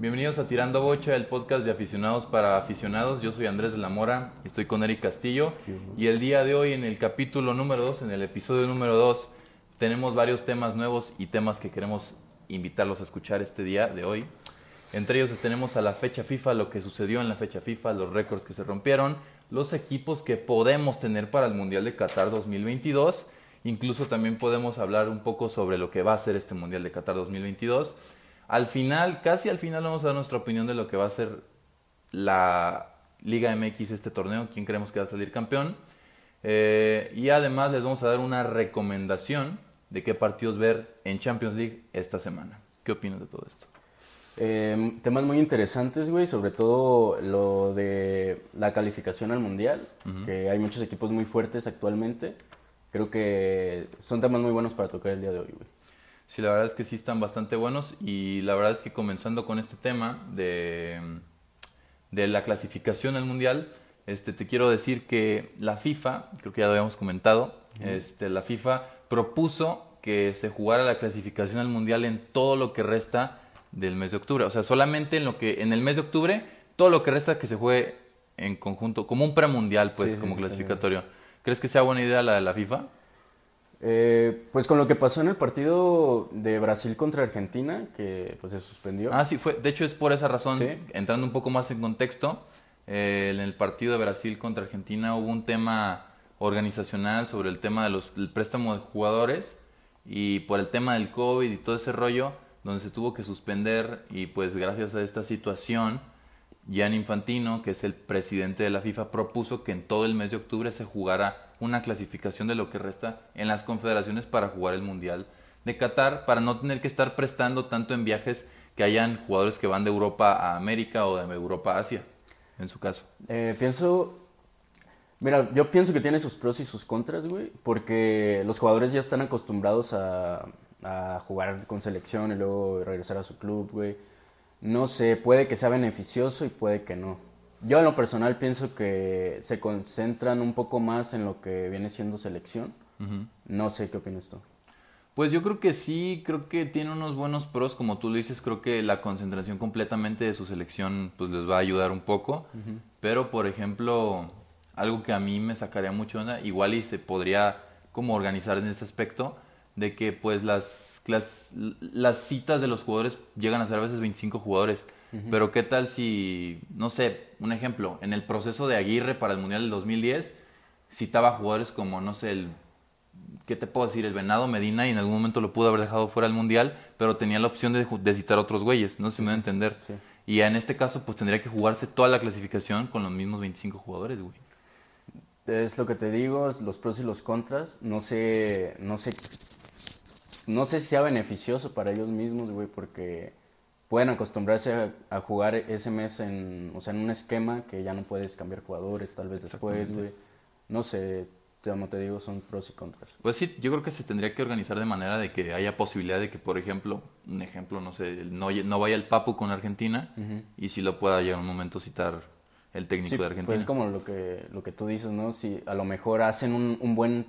Bienvenidos a Tirando Bocha, el podcast de aficionados para aficionados. Yo soy Andrés de la Mora, estoy con Eric Castillo y el día de hoy en el capítulo número 2, en el episodio número 2, tenemos varios temas nuevos y temas que queremos invitarlos a escuchar este día de hoy. Entre ellos tenemos a la fecha FIFA, lo que sucedió en la fecha FIFA, los récords que se rompieron, los equipos que podemos tener para el Mundial de Qatar 2022. Incluso también podemos hablar un poco sobre lo que va a ser este Mundial de Qatar 2022. Al final, casi al final vamos a dar nuestra opinión de lo que va a ser la Liga MX este torneo, quién creemos que va a salir campeón. Eh, y además les vamos a dar una recomendación de qué partidos ver en Champions League esta semana. ¿Qué opinas de todo esto? Eh, temas muy interesantes, güey, sobre todo lo de la calificación al Mundial, que hay muchos equipos muy fuertes actualmente. Creo que son temas muy buenos para tocar el día de hoy, güey. Sí, la verdad es que sí están bastante buenos y la verdad es que comenzando con este tema de, de la clasificación al Mundial, este, te quiero decir que la FIFA, creo que ya lo habíamos comentado, este, la FIFA propuso que se jugara la clasificación al Mundial en todo lo que resta del mes de octubre. O sea, solamente en lo que en el mes de octubre, todo lo que resta que se juegue en conjunto, como un premundial, pues, como clasificatorio. ¿Crees que sea buena idea la de la FIFA? Eh, pues con lo que pasó en el partido de Brasil contra Argentina, que pues se suspendió. Ah, sí, fue. De hecho, es por esa razón, entrando un poco más en contexto, eh, en el partido de Brasil contra Argentina hubo un tema organizacional sobre el tema del préstamo de jugadores y por el tema del COVID y todo ese rollo, donde se tuvo que suspender y pues gracias a esta situación, Gian Infantino, que es el presidente de la FIFA, propuso que en todo el mes de octubre se jugara una clasificación de lo que resta en las confederaciones para jugar el Mundial de Qatar, para no tener que estar prestando tanto en viajes que hayan jugadores que van de Europa a América o de Europa a Asia, en su caso. Eh, pienso, mira, yo pienso que tiene sus pros y sus contras, güey, porque los jugadores ya están acostumbrados a, a jugar con selección y luego regresar a su club, güey. No sé, puede que sea beneficioso y puede que no. Yo en lo personal pienso que se concentran un poco más en lo que viene siendo selección. No sé qué opinas tú. Pues yo creo que sí, creo que tiene unos buenos pros, como tú lo dices, creo que la concentración completamente de su selección pues les va a ayudar un poco, pero por ejemplo, algo que a mí me sacaría mucho onda, igual y se podría como organizar en ese aspecto, de que pues las, las, las citas de los jugadores llegan a ser a veces 25 jugadores, pero qué tal si, no sé, un ejemplo, en el proceso de Aguirre para el Mundial del 2010, citaba jugadores como, no sé, el, ¿qué te puedo decir? El Venado Medina y en algún momento lo pudo haber dejado fuera del Mundial, pero tenía la opción de, de citar a otros güeyes, no sé si me va a entender. Y en este caso, pues tendría que jugarse toda la clasificación con los mismos 25 jugadores, güey. Es lo que te digo, los pros y los contras. No sé, no sé, no sé si sea beneficioso para ellos mismos, güey, porque pueden acostumbrarse a, jugar ese mes en, o sea, en un esquema que ya no puedes cambiar jugadores tal vez después, güey. No sé, como te digo, son pros y contras. Pues sí, yo creo que se tendría que organizar de manera de que haya posibilidad de que, por ejemplo, un ejemplo, no sé, no, no vaya el Papu con Argentina y si lo pueda llegar un momento citar el técnico de Argentina. Pues como lo que, lo que tú dices, ¿no? Si a lo mejor hacen un, un buen...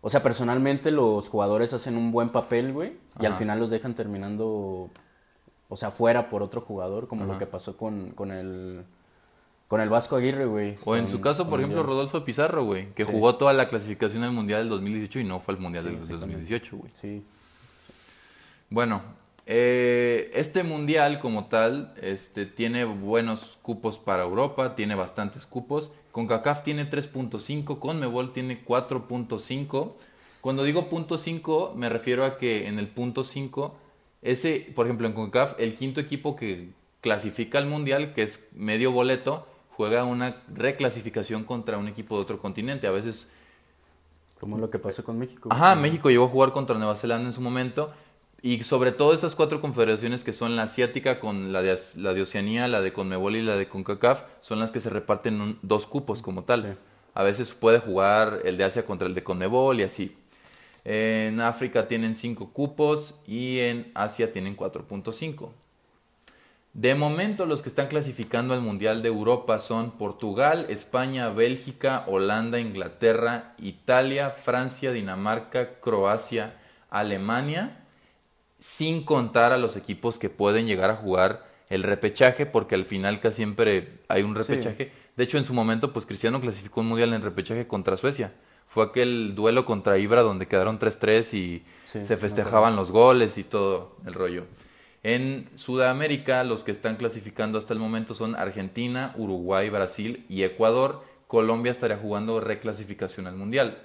O sea, personalmente los jugadores hacen un buen papel, güey, y al final los dejan terminando o sea, fuera por otro jugador, como lo que pasó con, con el con el Vasco Aguirre, güey. O en su caso, por ejemplo, Rodolfo Pizarro, güey, que jugó toda la clasificación del Mundial del 2018 y no fue al Mundial del 2018, güey. Sí. Bueno, eh, este Mundial como tal este, tiene buenos cupos para Europa, tiene bastantes cupos. Con CACAF tiene 3.5, con Mebol tiene 4.5. Cuando digo punto .5 me refiero a que en el punto 5 ese, por ejemplo, en CONCACAF, el quinto equipo que clasifica al Mundial, que es medio boleto, juega una reclasificación contra un equipo de otro continente. A veces... Como lo que pasó con México. Ajá, México llegó a jugar contra Nueva Zelanda en su momento. Y sobre todo estas cuatro confederaciones que son la asiática con la de, la de Oceanía, la de Conmebol y la de CONCACAF, son las que se reparten dos cupos como tal. A veces puede jugar el de Asia contra el de Conmebol y así. En África tienen 5 cupos y en Asia tienen 4.5. De momento los que están clasificando al Mundial de Europa son Portugal, España, Bélgica, Holanda, Inglaterra, Italia, Francia, Dinamarca, Croacia, Alemania, sin contar a los equipos que pueden llegar a jugar el repechaje, porque al final casi siempre hay un repechaje. De hecho, en su momento, pues Cristiano clasificó un mundial en repechaje contra Suecia. Fue aquel duelo contra Ibra donde quedaron 3-3 y se festejaban los goles y todo el rollo. En Sudamérica, los que están clasificando hasta el momento son Argentina, Uruguay, Brasil y Ecuador. Colombia estaría jugando reclasificación al Mundial.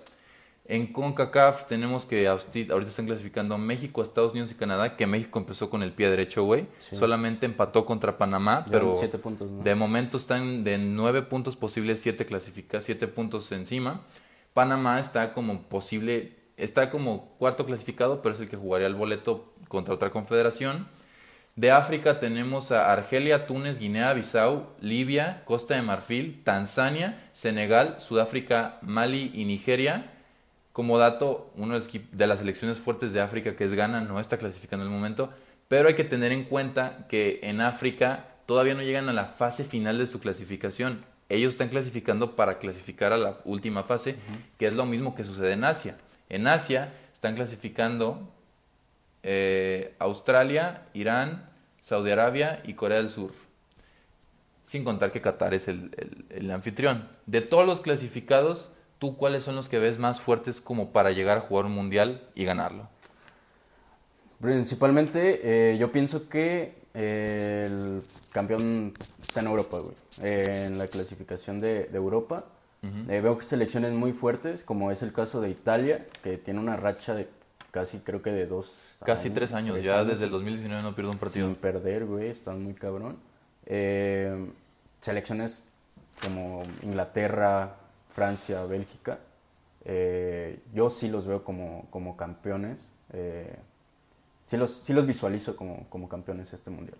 En CONCACAF tenemos que ahorita están clasificando México, Estados Unidos y Canadá, que México empezó con el pie derecho, güey. Solamente empató contra Panamá, pero de momento están de nueve puntos posibles, siete clasifica, siete puntos encima. Panamá está como posible, está como cuarto clasificado, pero es el que jugaría el boleto contra otra confederación. De África tenemos a Argelia, Túnez, Guinea-Bissau, Libia, Costa de Marfil, Tanzania, Senegal, Sudáfrica, Mali y Nigeria. Como dato, uno de las selecciones fuertes de África, que es Ghana, no está clasificando en el momento, pero hay que tener en cuenta que en África todavía no llegan a la fase final de su clasificación. Ellos están clasificando para clasificar a la última fase, que es lo mismo que sucede en Asia. En Asia están clasificando eh, Australia, Irán, Saudi Arabia y Corea del Sur. Sin contar que Qatar es el, anfitrión. De todos los clasificados, ¿tú cuáles son los que ves más fuertes como para llegar a jugar un mundial y ganarlo? Principalmente, eh, yo pienso que eh, el campeón está en Europa, güey. en la clasificación de, Europa. veo que selecciones muy fuertes, como es el caso de Italia, que tiene una racha de casi creo que de dos Casi tres años, ya desde el 2019 no pierdo un partido. Sin perder, güey, están muy cabrón. Eh, selecciones como Inglaterra, Francia, Bélgica, eh, yo sí los veo como, como campeones. Sí, los, sí los visualizo como, como campeones este mundial.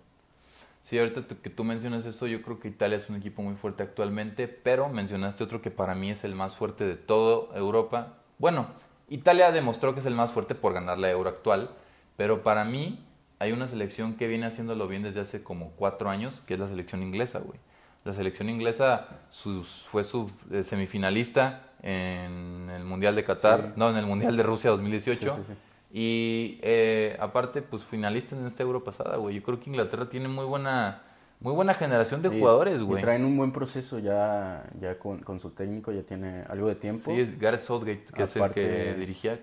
Sí, ahorita que tú mencionas eso, yo creo que Italia es un equipo muy fuerte actualmente, pero mencionaste otro que para mí es el más fuerte de toda Europa. Bueno, Italia demostró que es el más fuerte por ganar la Euro actual, pero para mí hay una selección que viene haciéndolo bien desde hace como cuatro años, que es la selección inglesa, güey. La selección inglesa fue su eh, semifinalista en el Mundial de Qatar, no, en el Mundial de Rusia 2018. Y eh, aparte, pues finalistas en esta Euro pasada, güey. Yo creo que Inglaterra tiene muy buena muy buena generación de jugadores, güey. Y traen un buen proceso ya, ya con, su técnico, ya tiene algo de tiempo. Sí, es Gareth Southgate, que es el que dirigía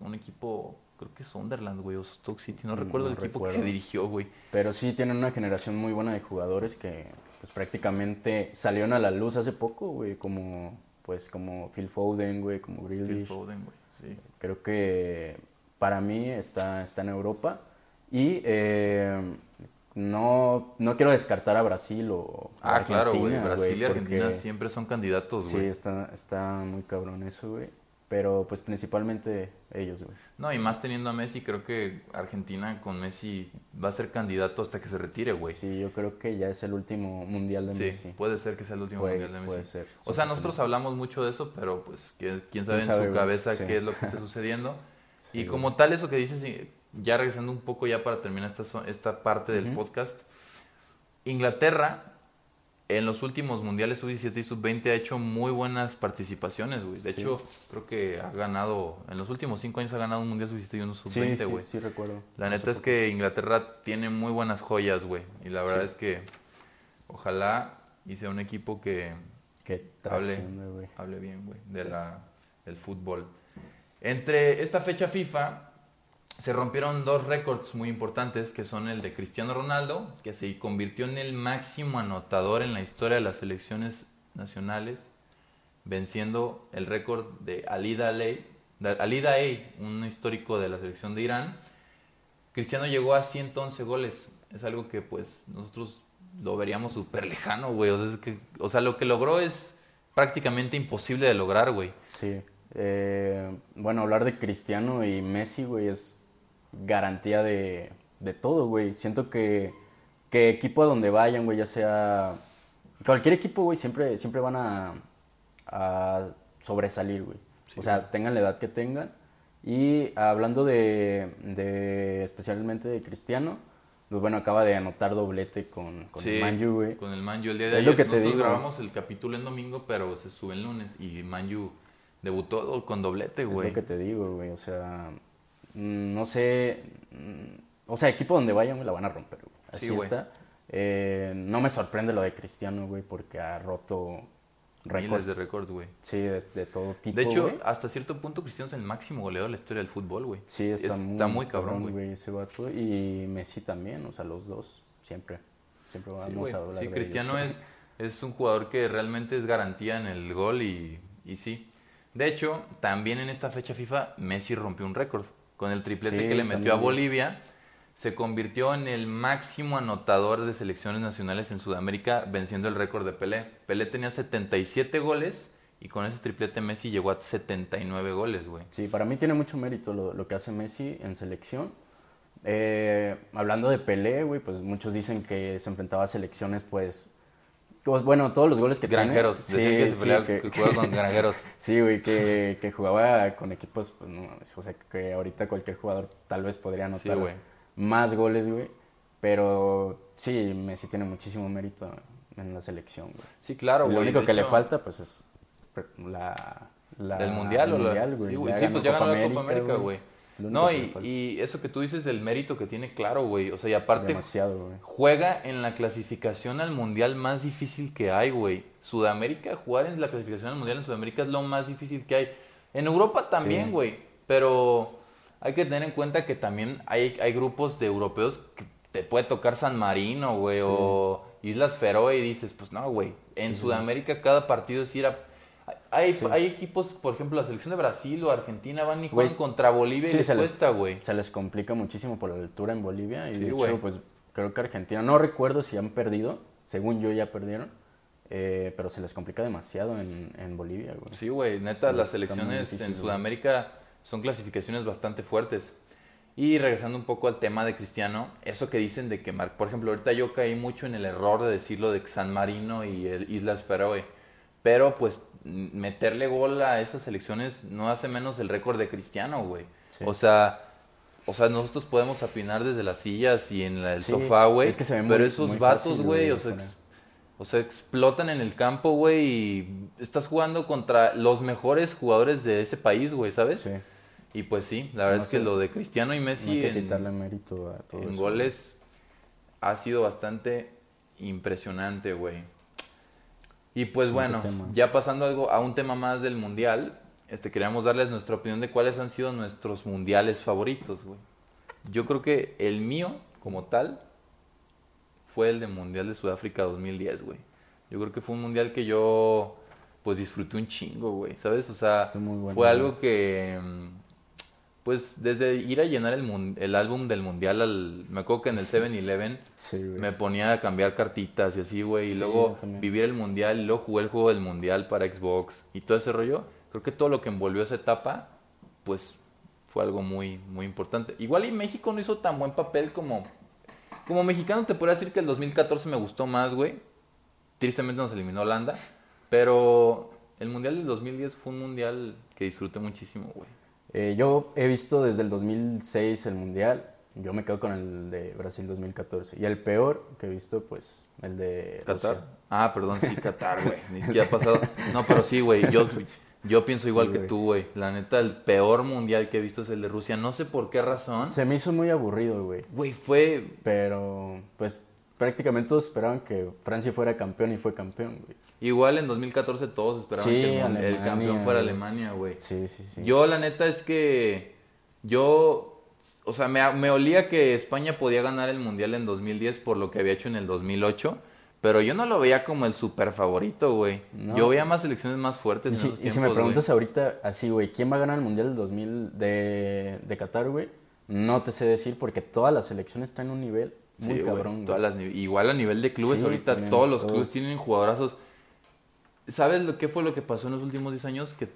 un equipo, creo que es Sunderland, güey, o Stoke City, no, recuerdo el equipo que dirigió, güey. Pero sí tienen una generación muy buena de jugadores que pues prácticamente salieron a la luz hace poco, güey, como pues como Phil Foden, güey, como Grealish. Phil Foden, güey, sí. Creo que para mí está, está en Europa y eh, no, no quiero descartar a Brasil o ah, Argentina. claro, güey. Brasil y Argentina siempre son candidatos, güey. Sí, está, está muy cabrón eso, güey. Pero pues principalmente ellos, güey. No, y más teniendo a Messi, creo que Argentina con Messi va a ser candidato hasta que se retire, güey. Sí, yo creo que ya es el último mundial de Messi. Puede ser que sea el último mundial de Messi. Puede ser. O sea, nosotros hablamos mucho de eso, pero pues quién sabe, en su cabeza qué es lo que está sucediendo. Y como tal, eso que dices, ya regresando un poco ya para terminar esta, esta parte del podcast, Inglaterra en los últimos mundiales sub-17 y sub-20 ha hecho muy buenas participaciones, güey. De hecho, creo que ha ganado, en los últimos cinco años ha ganado un mundial sub-17 y uno sub-20, güey. Sí, sí, recuerdo. La neta es que Inglaterra tiene muy buenas joyas, güey. Y la verdad es que ojalá y sea un equipo que, que hable, hable bien, güey, de del fútbol. Entre esta fecha FIFA se rompieron dos récords muy importantes, que son el de Cristiano Ronaldo, que se convirtió en el máximo anotador en la historia de las selecciones nacionales, venciendo el récord de Ali Daei, Ali un histórico de la selección de Irán. Cristiano llegó a 111 goles, es algo que pues nosotros lo veríamos súper lejano, güey. O sea, o sea, lo que logró es prácticamente imposible de lograr, güey. Sí. Eh, bueno, hablar de Cristiano y Messi, güey, es garantía de, de todo, güey. Siento que, que equipo a donde vayan, güey, ya sea... Cualquier equipo, güey, siempre, siempre van a, a sobresalir, güey. o sea, tengan la edad que tengan. Y hablando de, de especialmente de Cristiano, pues bueno, acaba de anotar doblete con, con el Manju, güey. Con el Manju el día de ayer. Nosotros grabamos el capítulo en domingo, pero se sube el lunes y Manju debutó con doblete, güey. Es lo que te digo, güey. O sea, Mm, no sé, mm, o sea, equipo donde vayan, la van a romper, Así está. Eh, no me sorprende lo de Cristiano, güey, porque ha roto Miles récords. de récords, güey. Sí, de, de todo tipo. De hecho, güey. hasta cierto punto Cristiano es el máximo goleador de la historia del fútbol, güey. sí, está, muy, cabrón, güey. ese vato. Y Messi también, o sea, los dos, siempre. Siempre vamos Sí, güey. a hablar Sí, de Cristiano ellos. es, es un jugador que realmente es garantía en el gol y, y sí. De hecho, también en esta fecha FIFA, Messi rompió un récord. Con el triplete Sí, que le metió también, a. Bolivia, se convirtió en el máximo anotador de selecciones nacionales en Sudamérica, venciendo el récord de Pelé. Pelé tenía 77 goles y con ese triplete Messi llegó a 79 goles, güey. Sí, para mí tiene mucho mérito lo, lo que hace Messi en selección. Eh, hablando de Pelé, güey, pues muchos dicen que se enfrentaba a selecciones, pues, bueno, todos los goles que tiene- Granjeros, decían Sí, que se sí, que- que jugaba con granjeros. Sí, güey, que, que jugaba con equipos, pues no mames, o sea, que ahorita cualquier jugador tal vez podría anotar más goles, güey. Pero sí, Messi tiene muchísimo mérito en la selección, güey. Sí, claro, güey. Lo único que le falta, pues, es la... la ¿Del mundial el o la- mundial, güey. Sí, güey. Ya Sí, ganó pues ya ganó Copa América, güey. No, y, y eso que tú dices del mérito que tiene, claro, güey. O sea, y aparte Demasiado, güey. juega en la clasificación al mundial más difícil que hay, güey. Sudamérica, jugar en la clasificación al mundial en Sudamérica es lo más difícil que hay. En Europa también, Sí. güey. Pero hay que tener en cuenta que también hay, hay grupos de europeos que te puede tocar San Marino, güey, Sí. o Islas Feroe y dices, pues no, güey. En Sudamérica cada partido es ir a... Hay, Sí. hay equipos, por ejemplo, la selección de Brasil o Argentina van y juegan contra Bolivia sí, y les se cuesta, güey. Se les complica muchísimo por la altura en Bolivia. Y Sí, de hecho, pues creo que Argentina, no recuerdo si han perdido, según yo ya perdieron, eh, pero se les complica demasiado en, en Bolivia, güey. Sí, güey, neta, Pues las selecciones difícil, en. Sudamérica son clasificaciones bastante fuertes. Y regresando un poco al tema de Cristiano, eso que dicen de que, por ejemplo, ahorita yo caí mucho en el error de decirlo de San Marino y el Islas Feroe, pero pues meterle gol a esas selecciones no hace menos el récord de Cristiano, güey. Sí. O sea, o sea, nosotros podemos apinar desde las sillas y en la- el Sí, sofá, güey, es que se ve pero muy- esos muy vatos, güey, o sea, ex- o sea, explotan en el campo, güey, y estás jugando contra los mejores jugadores de ese país, güey, ¿sabes? Sí, Y pues sí, la verdad No es que lo de Cristiano y no Messi hay que en, mérito a todo en eso. goles ha sido bastante impresionante, güey. Y pues bueno, tema. ya pasando algo a un tema más del mundial, este queríamos darles nuestra opinión de cuáles han sido nuestros mundiales favoritos, güey. Yo creo que el mío, como tal, fue el de Mundial de Sudáfrica 2010, güey. Yo creo que fue un mundial que yo, pues, disfruté un chingo, güey, ¿sabes? O sea, bueno, fue algo que, pues, desde ir a llenar el, el álbum del mundial, al, me acuerdo que en el 7-Eleven Sí, güey. me ponía a cambiar cartitas y así, güey, y Sí, luego vivir el mundial, y luego jugué el juego del mundial para Xbox y todo ese rollo. Creo que todo lo que envolvió esa etapa, pues, fue algo muy, muy importante. Igual y México no hizo tan buen papel como... Como mexicano te podría decir que el 2014 me gustó más, güey. Tristemente nos eliminó Holanda. Pero el Mundial del 2010 fue un Mundial que disfruté muchísimo, güey. Eh, yo he visto desde el 2006 el Mundial. Yo me quedo con el de Brasil 2014. Y el peor que he visto, pues, el de ¿Qatar? Rusia. Ah, perdón, sí, Qatar, güey. Ni siquiera ha pasado. No, pero sí, güey. Yo, yo pienso igual Sí, que tú, güey. La neta, el peor mundial que he visto es el de Rusia. No sé por qué razón. Se me hizo muy aburrido, güey. Güey, fue. Pero, pues, prácticamente todos esperaban que Francia fuera campeón y fue campeón, güey. Igual en 2014 todos esperaban Sí, que el, campeón fuera. Alemania, güey. Sí, sí, sí. Yo, la neta, es que. Yo. O sea, me, me olía que España podía ganar el mundial en 2010 por lo que había hecho en el 2008. Pero yo no lo veía como el super favorito, güey. No. Yo veía más selecciones más fuertes Y en si, y si me güey. preguntas ahorita así, güey, ¿quién va a ganar el Mundial del 2000 de, de Qatar, güey? No te sé decir porque todas las selecciones traen un nivel muy Sí, cabrón, güey. todas las igual a nivel de clubes, Sí, ahorita también, todos los todos. clubes tienen jugadorazos. ¿Sabes lo que fue lo que pasó en los últimos 10 años? Que,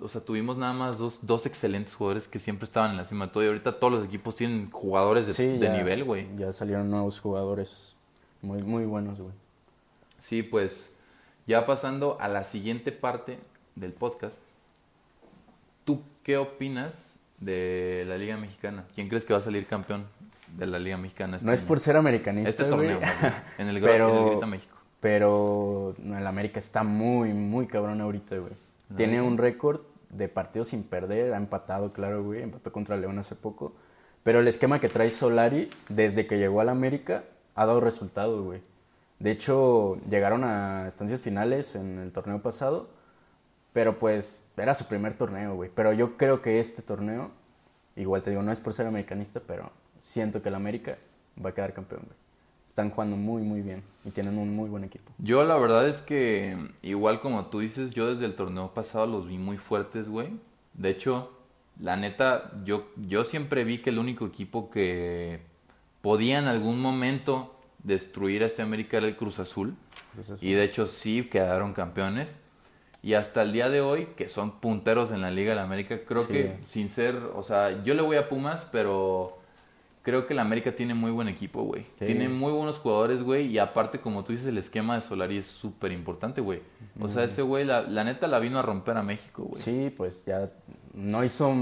o sea, tuvimos nada más dos, dos excelentes jugadores que siempre estaban en la cima de todo. Y ahorita todos los equipos tienen jugadores de, Sí, de ya- nivel, güey. Ya salieron nuevos jugadores muy, muy buenos, güey. Sí, pues ya pasando a la siguiente parte del podcast. ¿Tú qué opinas de la Liga Mexicana? ¿Quién crees que va a salir campeón de la Liga Mexicana? este No es año? por ser americanista, este torneo, en el, Pero- en el Grita México. pero el América está muy, muy cabrón ahorita, güey. Tiene un récord de partidos sin perder, ha empatado, claro, güey, empató contra León hace poco. Pero el esquema que trae Solari desde que llegó al América ha dado resultado, güey. De hecho, llegaron a estancias finales en el torneo pasado, pero pues era su primer torneo, güey. Pero yo creo que este torneo, igual te digo, no es por ser americanista, pero siento que el América va a quedar campeón, güey. Están jugando muy, muy bien y tienen un muy buen equipo. Yo la verdad es que, igual como tú dices, yo desde el torneo pasado los vi muy fuertes, güey. De hecho, la neta, yo, yo siempre vi que el único equipo que podía en algún momento destruir a este América era el Cruz Azul. Cruz Azul. Y de hecho sí quedaron campeones. Y hasta el día de hoy, que son punteros en la Liga de la América, creo Sí. que sin ser, o sea, yo le voy a Pumas, pero creo que la América tiene muy buen equipo, güey. Sí. Tiene muy buenos jugadores, güey. Y aparte, como tú dices, el esquema de Solari es súper importante, güey. O sea, ese güey, la, la neta, la vino a romper a México, güey. Sí, pues ya no hizo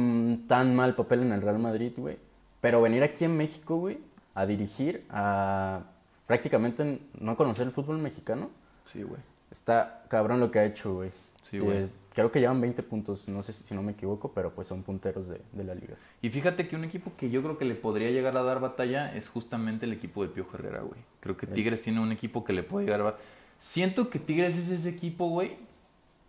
tan mal papel en el Real Madrid, güey. Pero venir aquí en México, güey, a dirigir, a prácticamente no conocer el fútbol mexicano, Sí, güey. está cabrón lo que ha hecho, güey. Sí, güey. Creo que llevan 20 puntos, no sé si, no me equivoco, pero pues son punteros de, de la liga. Y fíjate que un equipo que yo creo que le podría llegar a dar batalla es justamente el equipo de Piojo Herrera, güey. Creo que Tigres tiene un equipo que le puede llegar a... Siento que Tigres es ese equipo, güey,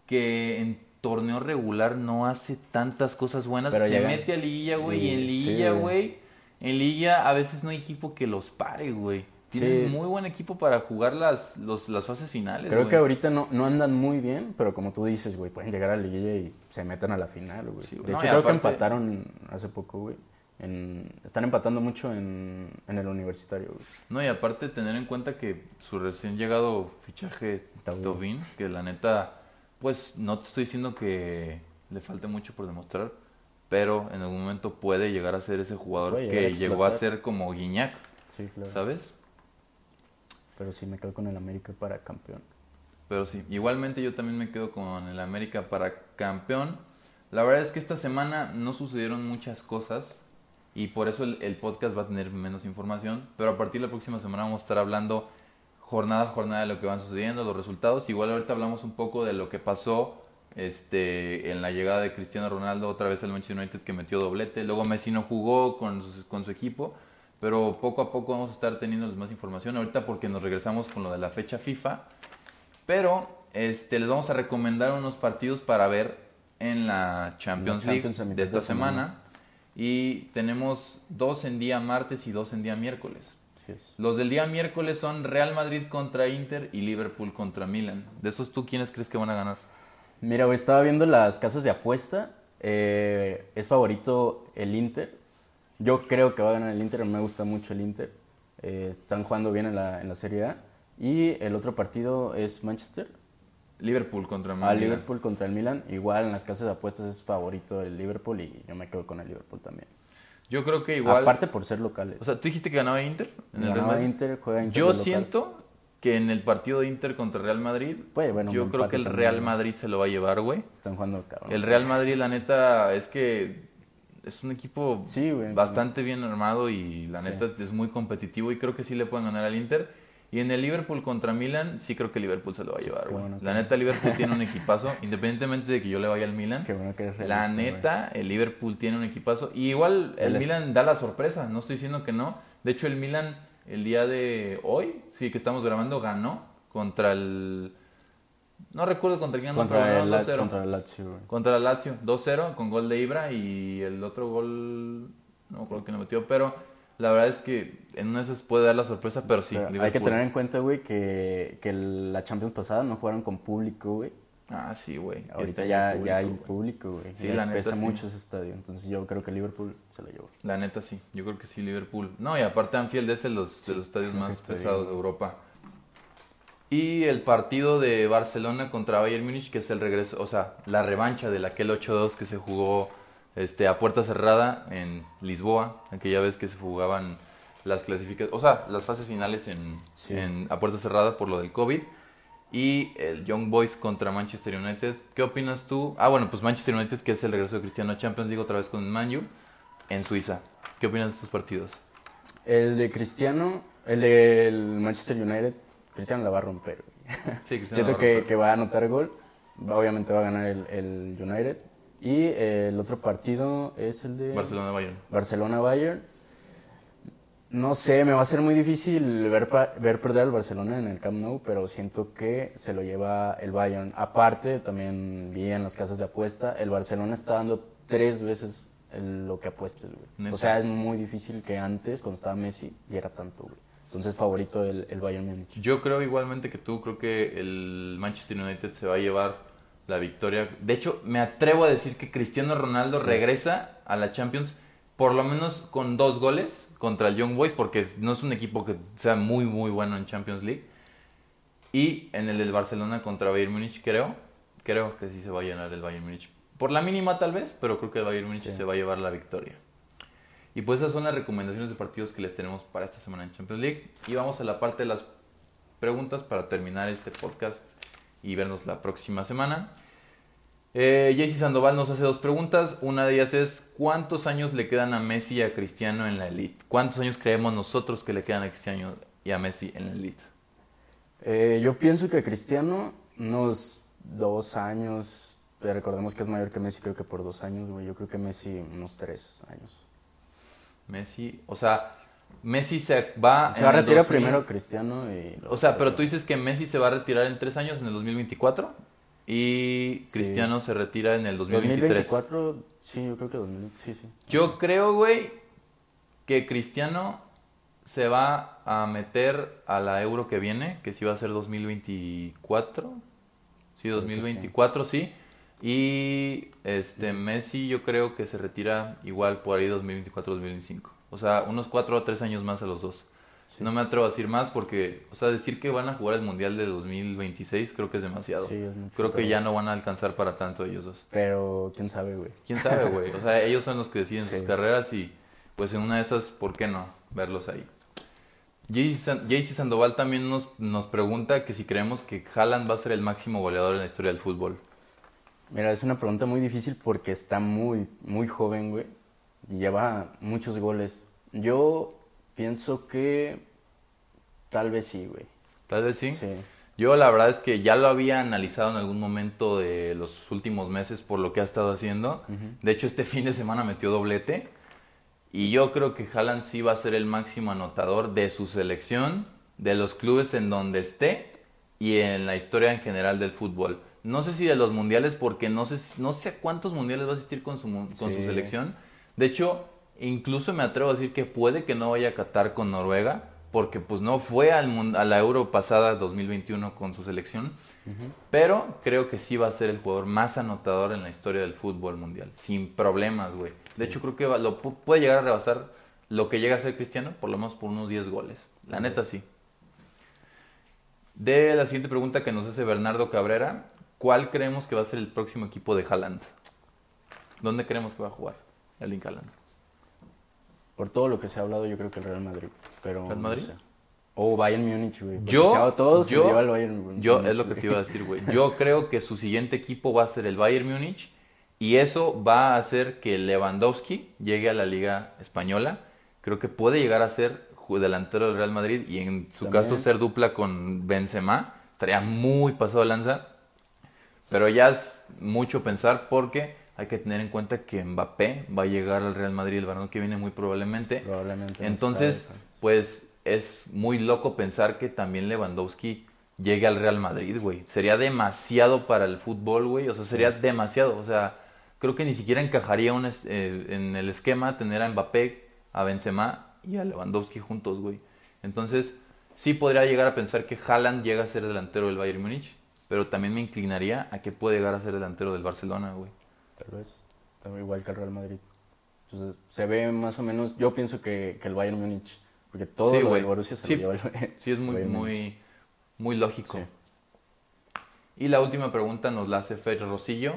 que en torneo regular no hace tantas cosas buenas. Pero Se mete a liguilla, güey, y y- en liguilla, güey. güey, en liguilla a veces no hay equipo que los pare, güey. Tienen Sí. muy buen equipo para jugar las, los, las fases finales, Creo güey. que ahorita no, no andan muy bien, pero como tú dices, güey, pueden llegar a la liguilla y se metan a la final, güey. Sí, de no, hecho, creo aparte- que empataron hace poco, güey. En, están empatando mucho en, en el universitario, güey. No, y aparte tener en cuenta que su recién llegado fichaje Tobin. Que la neta, pues no te estoy diciendo que le falte mucho por demostrar, pero en algún momento puede llegar a ser ese jugador que llegó a ser como Guiñac, Sí, claro. ¿sabes? Pero sí me quedo con el América para campeón. Pero sí, igualmente yo también me quedo con el América para campeón. La verdad es que esta semana no sucedieron muchas cosas y por eso el, podcast va a tener menos información, pero a partir de la próxima semana vamos a estar hablando jornada a jornada de lo que van sucediendo, los resultados. Igual ahorita hablamos un poco de lo que pasó este, en la llegada de Cristiano Ronaldo otra vez al Manchester United que metió doblete. Luego Messi no jugó con con su equipo, pero poco a poco vamos a estar teniéndoles más información ahorita porque nos regresamos con lo de la fecha FIFA. Pero este, les vamos a recomendar unos partidos para ver en la Champions, la League de esta semana. semana. Y tenemos dos en día martes y dos en día miércoles. Los del día miércoles son Real Madrid contra Inter y Liverpool contra Milan. De esos, ¿tú quiénes crees que van a ganar? Mira, estaba viendo las casas de apuesta. Eh, es favorito el Inter. Yo creo que va a ganar el Inter. Me gusta mucho el Inter. Eh, están jugando bien en la, en la Serie A. Y el otro partido es Manchester. Liverpool contra A Milan. Liverpool contra el Milan. Igual en las casas de apuestas es favorito el Liverpool y yo me quedo con el Liverpool también. Yo creo que igual. Aparte por ser locales. o sea, tú dijiste que ganaba Inter. En el Real Ganaba Madrid? Inter, juega Inter Yo local. siento que en el partido de Inter contra Real Madrid, Puede, bueno, yo creo que el Real. Madrid se lo va a llevar, güey. Están jugando cabrón. El Real Madrid, la neta, es que es un equipo Sí, güey. bastante bien armado y la Sí. neta es muy competitivo y creo que sí le pueden ganar al Inter. Y en el Liverpool contra Milan, sí creo que Liverpool se lo va a Sí, llevar, güey. bueno La neta, Liverpool tiene un equipazo, independientemente de que yo le vaya al Milan. Qué bueno que eres La realista, güey. neta, el Liverpool tiene un equipazo. Y igual el El es- Milan da la sorpresa, no estoy diciendo que no. De hecho, el Milan el día de hoy, sí que estamos grabando, ganó contra el... No recuerdo contra quién Contra el, La- 2-0. contra el Lazio, güey. Contra la Lazio, 2-0 con gol de Ibra y el otro gol, no acuerdo quién lo metió, pero la verdad es que en una de esas puede dar la sorpresa, pero sí, Pero hay que tener en cuenta, güey, que, que el- la Champions pasada no jugaron con público, güey. Ah, sí, güey. Ahorita Este ya, público, ya hay público, güey. Sí, Ya la neta, pesa sí. mucho ese estadio. Entonces yo creo que Liverpool se lo llevó. La neta sí, yo creo que sí, Liverpool. No, y aparte Anfield es de los, de los estadios creo más que pesados de Europa. Y el partido de Barcelona contra Bayern Múnich, que es el regreso, o sea, la revancha del aquel 8-2 que se jugó este, a puerta cerrada en Lisboa, aquella vez que se jugaban las clasificaciones, o sea, las fases finales en, Sí. en- a puerta cerrada por lo del COVID. Y el Young Boys contra Manchester United. ¿Qué opinas tú? Ah, bueno, pues Manchester United, que es el regreso de Cristiano Champions League otra vez con Man U en Suiza. ¿Qué opinas de estos partidos? El de Cristiano, el del Manchester United, Cristiano la va a romper. Sí, Cristiano Siento va a que, romper. que va a anotar gol. Obviamente va a ganar el, el United. Y eh, el otro partido es el de Barcelona-Bayern. Barcelona-Bayern. No sé, me va a ser muy difícil ver, ver perder al Barcelona en el Camp Nou, pero siento que se lo lleva el Bayern. Aparte, también vi en las casas de apuesta, el Barcelona está dando tres veces lo que apuestes, güey. O sea, es muy difícil que antes, cuando estaba Messi, diera tanto, güey. Entonces, favorito el, el Bayern Múnich. Yo creo igualmente que tú, creo que el Manchester United se va a llevar la victoria. De hecho, me atrevo a decir que Cristiano Ronaldo Sí. regresa a la Champions por lo menos con dos goles contra el Young Boys, porque no es un equipo que sea muy, muy bueno en Champions League. Y en el del Barcelona contra Bayern Múnich, creo, creo que sí se va a llenar el Bayern Múnich. Por la mínima tal vez, pero creo que el Bayern Múnich Sí. se va a llevar la victoria. Y pues esas son las recomendaciones de partidos que les tenemos para esta semana en Champions League. Y vamos a la parte de las preguntas para terminar este podcast y vernos la próxima semana. Eh, Jaycee Sandoval nos hace dos preguntas. Una de ellas es, ¿cuántos años le quedan a Messi y a Cristiano en la elite? ¿Cuántos años creemos nosotros que le quedan a Cristiano y a Messi en la elite? Eh, yo pienso que Cristiano, unos dos años, pero recordemos que es mayor que Messi, creo que por dos años. Yo creo que Messi unos tres años. Messi, o sea, Messi se va... Se va a retirar 2000. primero Cristiano y... O sea, pero tú dices que Messi se va a retirar en tres años, en el 2024, y Sí. Cristiano se retira en el 2023. 2024, sí, yo creo que 2000, sí, sí. Yo creo, güey, que Cristiano se va a meter a la Euro que viene, que sí va a ser 2024. Sí, que 2024, sí. Y este Messi yo creo que se retira igual por ahí 2024-2025. O sea, unos 4 o 3 años más a los dos. Sí. No me atrevo a decir más porque, o sea, decir que van a jugar el Mundial de 2026 creo que es demasiado. Sí, es creo que ya no van a alcanzar para tanto ellos dos. Pero quién sabe, güey. ¿Quién sabe, güey? O sea, ellos son los que deciden Sí. sus carreras y pues en una de esas, ¿por qué no verlos ahí? Jaycee Sandoval también nos, nos pregunta que si creemos que Haaland va a ser el máximo goleador en la historia del fútbol. Mira, es una pregunta muy difícil porque está muy, muy joven, güey. Y lleva muchos goles. Yo pienso que tal vez sí, güey. Tal vez sí. Sí. Yo la verdad es que ya lo había analizado en algún momento de los últimos meses por lo que ha estado haciendo. De hecho, este fin de semana metió doblete. Y yo creo que Haaland sí va a ser el máximo anotador de su selección, de los clubes en donde esté y en la historia en general del fútbol. No sé si de los mundiales, porque no sé, no sé cuántos mundiales va a asistir con su, con su selección. De hecho, incluso me atrevo a decir que puede que no vaya a Qatar con Noruega, porque pues no fue al a la Euro pasada 2021 con su selección. Pero creo que sí va a ser el jugador más anotador en la historia del fútbol mundial. Sin problemas, güey. De hecho, creo que va- lo pu- puede llegar a rebasar lo que llega a ser Cristiano, por lo menos por unos 10 goles. La neta, sí. De la siguiente pregunta que nos hace Bernardo Cabrera, ¿cuál creemos que va a ser el próximo equipo de Haaland? ¿Dónde creemos que va a jugar el Haaland? Por todo lo que se ha hablado, yo creo que el Real Madrid. Pero ¿Real no Madrid? sé. O Bayern Múnich, güey. Yo- se ha- todo se yo- lleva al Bayern Múnich, Yo, es lo que te iba a decir, güey. Yo creo que su siguiente equipo va a ser el Bayern Múnich y eso va a hacer que Lewandowski llegue a la Liga Española. Creo que puede llegar a ser delantero del Real Madrid y en su También. caso ser dupla con Benzema. Estaría muy pasado de lanza. Pero ya es mucho pensar porque hay que tener en cuenta que Mbappé va a llegar al Real Madrid el verano que viene muy probablemente. Probablemente. Entonces, pues es muy loco pensar que también Lewandowski llegue al Real Madrid, güey. Sería demasiado para el fútbol, güey. O sea, sería demasiado. O sea, creo que ni siquiera encajaría un es- eh, en el esquema tener a Mbappé, a Benzema y a Lewandowski juntos, güey. Entonces, sí podría llegar a pensar que Haaland llega a ser delantero del Bayern Múnich, pero también me inclinaría a que puede llegar a ser delantero del Barcelona, güey. Tal vez. Tal vez igual que el Real Madrid. Entonces, se ve más o menos. Yo pienso que, que el Bayern Múnich. Porque todo Sí, lo Borussia se Sí, lo lleva el Sí, es muy, Bayern Múnich. muy, muy lógico. Sí. Y la última pregunta nos la hace Fer Rosillo,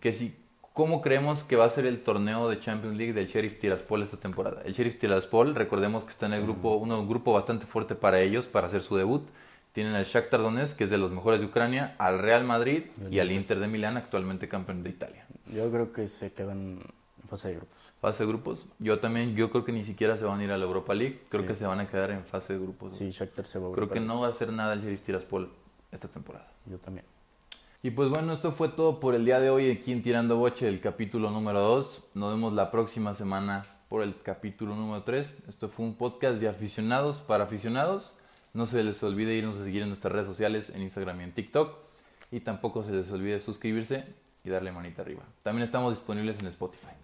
que si, ¿cómo creemos que va a ser el torneo de Champions League del Sheriff Tiraspol esta temporada? El Sheriff Tiraspol, recordemos que está en el grupo, un grupo bastante fuerte para ellos, para hacer su debut. Tienen al Shakhtar Donetsk, que es de los mejores de Ucrania, al Real Madrid y al Inter de Milán, actualmente campeón de Italia. Yo creo que se quedan en fase de grupos. Fase de grupos, yo también, yo creo que ni siquiera se van a ir a la Europa League, creo Sí. que se van a quedar en fase de grupos. Sí, Shakhtar se va a Creo que no va a hacer nada el Sheriff Tiraspol esta temporada. Yo también. Y pues bueno, esto fue todo por el día de hoy aquí en Tirando Boche, el capítulo número 2. Nos vemos la próxima semana por el capítulo número 3. Esto fue un podcast de aficionados para aficionados. No se les olvide irnos a seguir en nuestras redes sociales, en Instagram y en TikTok. Y tampoco se les olvide suscribirse y darle manita arriba. También estamos disponibles en Spotify.